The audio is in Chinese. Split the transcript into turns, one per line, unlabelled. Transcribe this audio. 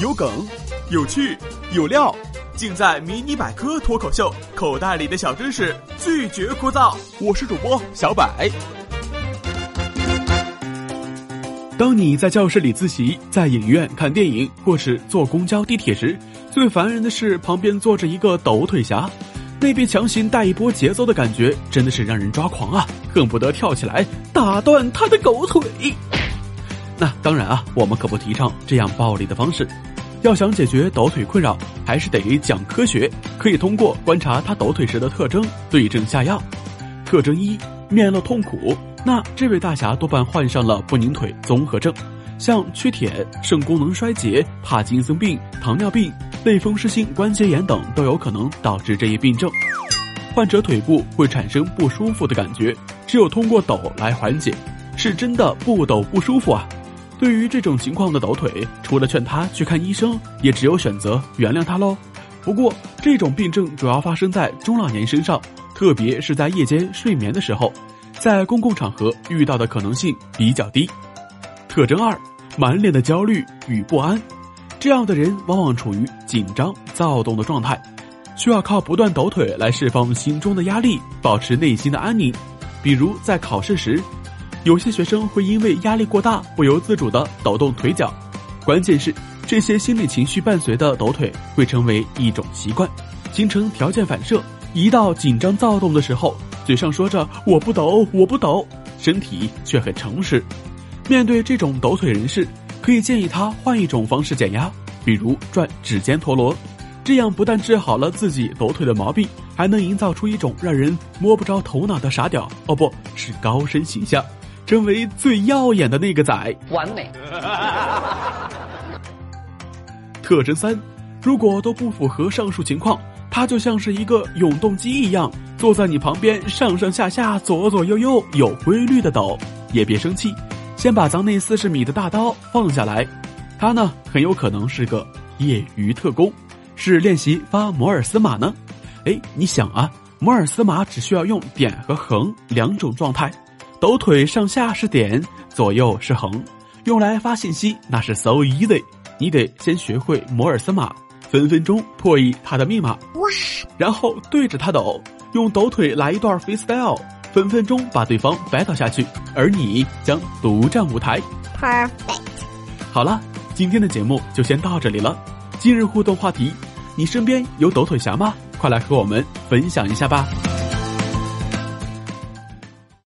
有梗，有趣，有料，尽在《迷你百科脱口秀》，口袋里的小知识拒绝枯燥。我是主播小百。当你在教室里自习，在影院看电影，或是坐公交、地铁时，最烦人的是旁边坐着一个抖腿侠，那被强行带一波节奏的感觉，真的是让人抓狂啊！恨不得跳起来打断他的狗腿。那当然啊，我们可不提倡这样暴力的方式。要想解决抖腿困扰，还是得讲科学，可以通过观察他抖腿时的特征，对症下药。特征一：面露痛苦。那这位大侠多半患上了不宁腿综合症，像缺铁、肾功能衰竭、帕金森病、糖尿病、类风湿性关节炎等都有可能导致这一病症。患者腿部会产生不舒服的感觉，只有通过抖来缓解，是真的不抖不舒服啊。对于这种情况的抖腿，除了劝他去看医生，也只有选择原谅他喽。不过，这种病症主要发生在中老年身上，特别是在夜间睡眠的时候，在公共场合遇到的可能性比较低。特征二：满脸的焦虑与不安。这样的人往往处于紧张、躁动的状态，需要靠不断抖腿来释放心中的压力，保持内心的安宁。比如在考试时。有些学生会因为压力过大，不由自主地抖动腿脚。关键是，这些心理情绪伴随的抖腿会成为一种习惯，形成条件反射。一到紧张躁动的时候，嘴上说着“我不抖，我不抖”，身体却很诚实。面对这种抖腿人士，可以建议他换一种方式减压，比如转指尖陀螺。这样不但治好了自己抖腿的毛病，还能营造出一种让人摸不着头脑的傻屌哦，不是高深形象。成为最耀眼的那个仔，
完美。
特征三，如果都不符合上述情况，他就像是一个永动机一样，坐在你旁边上上下下、左左右右有规律的抖。也别生气，先把咱那四十米的大刀放下来。他呢，很有可能是个业余特工，是练习发摩尔斯码呢。哎，你想啊，摩尔斯码只需要用点和横两种状态。抖腿上下是点，左右是横，用来发信息那是 so easy。你得先学会摩尔斯码，分分钟破译他的密码。哇！然后对着他抖，用抖腿来一段 freestyle，分分钟把对方 battle 下去，而你将独占舞台。
Perfect。
好了，今天的节目就先到这里了。今日互动话题：你身边有抖腿侠吗？快来和我们分享一下吧。